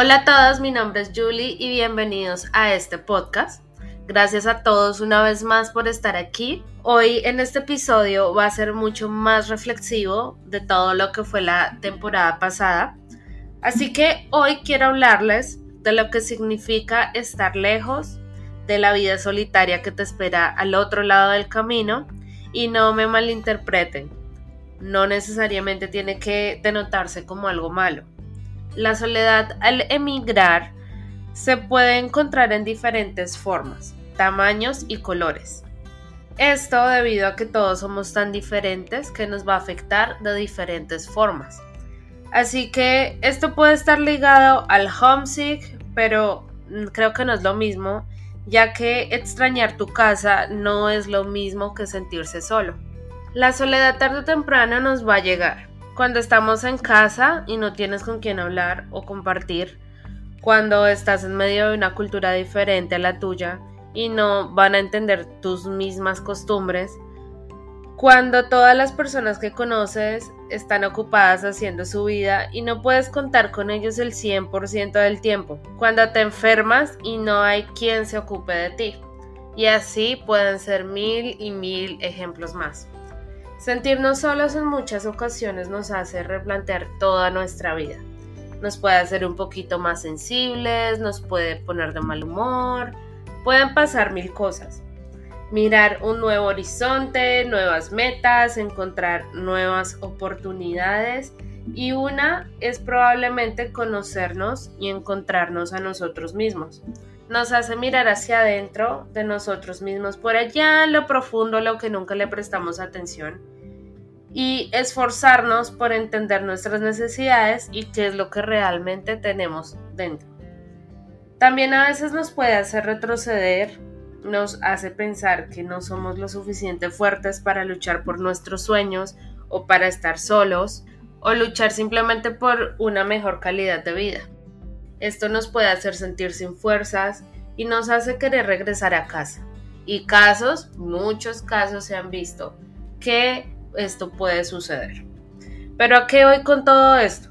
Hola a todos, mi nombre es Julie y bienvenidos a este podcast. Gracias a todos una vez más por estar aquí. Hoy en este episodio va a ser mucho más reflexivo de todo lo que fue la temporada pasada. Así que hoy quiero hablarles de lo que significa estar lejos de la vida solitaria que te espera al otro lado del camino y no me malinterpreten. No necesariamente tiene que denotarse como algo malo la soledad al emigrar se puede encontrar en diferentes formas, tamaños y colores. Esto debido a que todos somos tan diferentes que nos va a afectar de diferentes formas. Así que esto puede estar ligado al homesick, pero creo que no es lo mismo, ya que extrañar tu casa no es lo mismo que sentirse solo. La soledad tarde o temprano nos va a llegar, cuando estamos en casa y no tienes con quién hablar o compartir, cuando estás en medio de una cultura diferente a la tuya y no van a entender tus mismas costumbres, cuando todas las personas que conoces están ocupadas haciendo su vida y no puedes contar con ellos el 100% del tiempo, cuando te enfermas y no hay quien se ocupe de ti. Y así pueden ser mil y mil ejemplos más. Sentirnos solos en muchas ocasiones nos hace replantear toda nuestra vida. Nos puede hacer un poquito más sensibles, nos puede poner de mal humor, pueden pasar mil cosas. Mirar un nuevo horizonte, nuevas metas, encontrar nuevas oportunidades y una es probablemente conocernos y encontrarnos a nosotros mismos. Nos hace mirar hacia adentro de nosotros mismos, por allá lo profundo, lo que nunca le prestamos atención y esforzarnos por entender nuestras necesidades y qué es lo que realmente tenemos dentro. También a veces nos puede hacer retroceder, nos hace pensar que no somos lo suficiente fuertes para luchar por nuestros sueños o para estar solos o luchar simplemente por una mejor calidad de vida. Esto nos puede hacer sentir sin fuerzas y nos hace querer regresar a casa. Y casos, muchos casos se han visto que esto puede suceder. Pero ¿a qué voy con todo esto?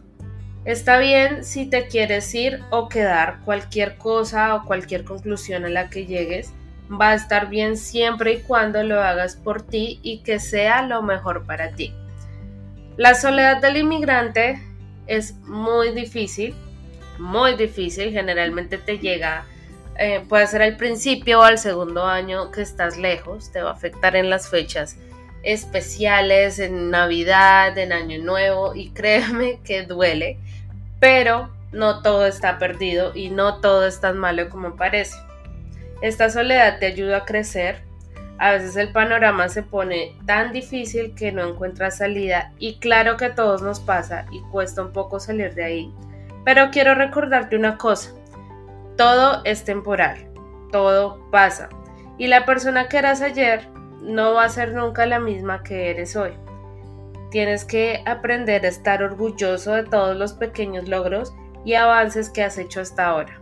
Está bien si te quieres ir o quedar, cualquier cosa o cualquier conclusión a la que llegues va a estar bien siempre y cuando lo hagas por ti y que sea lo mejor para ti. La soledad del inmigrante es muy difícil, muy difícil, generalmente te llega, eh, puede ser al principio o al segundo año que estás lejos, te va a afectar en las fechas especiales en Navidad, en Año Nuevo y créeme que duele, pero no todo está perdido y no todo es tan malo como parece. Esta soledad te ayuda a crecer. A veces el panorama se pone tan difícil que no encuentras salida y claro que a todos nos pasa y cuesta un poco salir de ahí. Pero quiero recordarte una cosa. Todo es temporal. Todo pasa. Y la persona que eras ayer no va a ser nunca la misma que eres hoy. Tienes que aprender a estar orgulloso de todos los pequeños logros y avances que has hecho hasta ahora.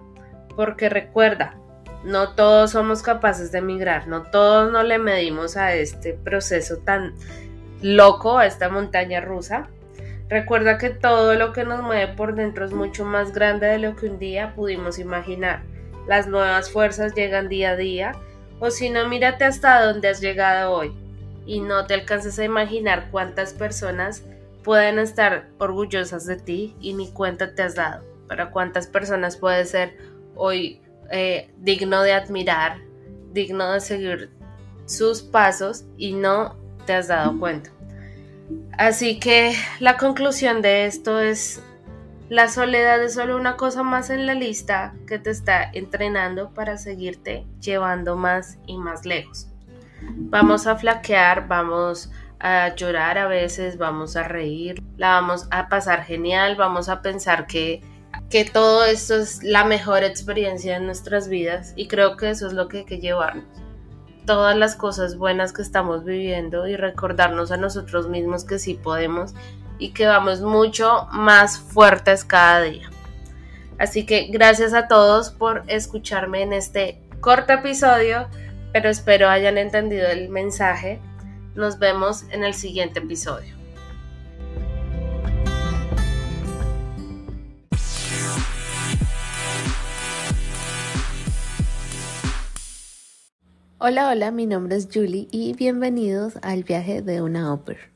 Porque recuerda, no todos somos capaces de emigrar, no todos no le medimos a este proceso tan loco, a esta montaña rusa. Recuerda que todo lo que nos mueve por dentro es mucho más grande de lo que un día pudimos imaginar. Las nuevas fuerzas llegan día a día o si no, mírate hasta dónde has llegado hoy y no te alcances a imaginar cuántas personas pueden estar orgullosas de ti y ni cuenta te has dado. Para cuántas personas puede ser hoy eh, digno de admirar, digno de seguir sus pasos y no te has dado cuenta. Así que la conclusión de esto es la soledad es solo una cosa más en la lista que te está entrenando para seguirte llevando más y más lejos. Vamos a flaquear, vamos a llorar a veces, vamos a reír, la vamos a pasar genial, vamos a pensar que, que todo esto es la mejor experiencia en nuestras vidas y creo que eso es lo que hay que llevarnos. Todas las cosas buenas que estamos viviendo y recordarnos a nosotros mismos que sí podemos y que vamos mucho más fuertes cada día. Así que gracias a todos por escucharme en este corto episodio, pero espero hayan entendido el mensaje. Nos vemos en el siguiente episodio. Hola, hola, mi nombre es Julie y bienvenidos al viaje de una ópera.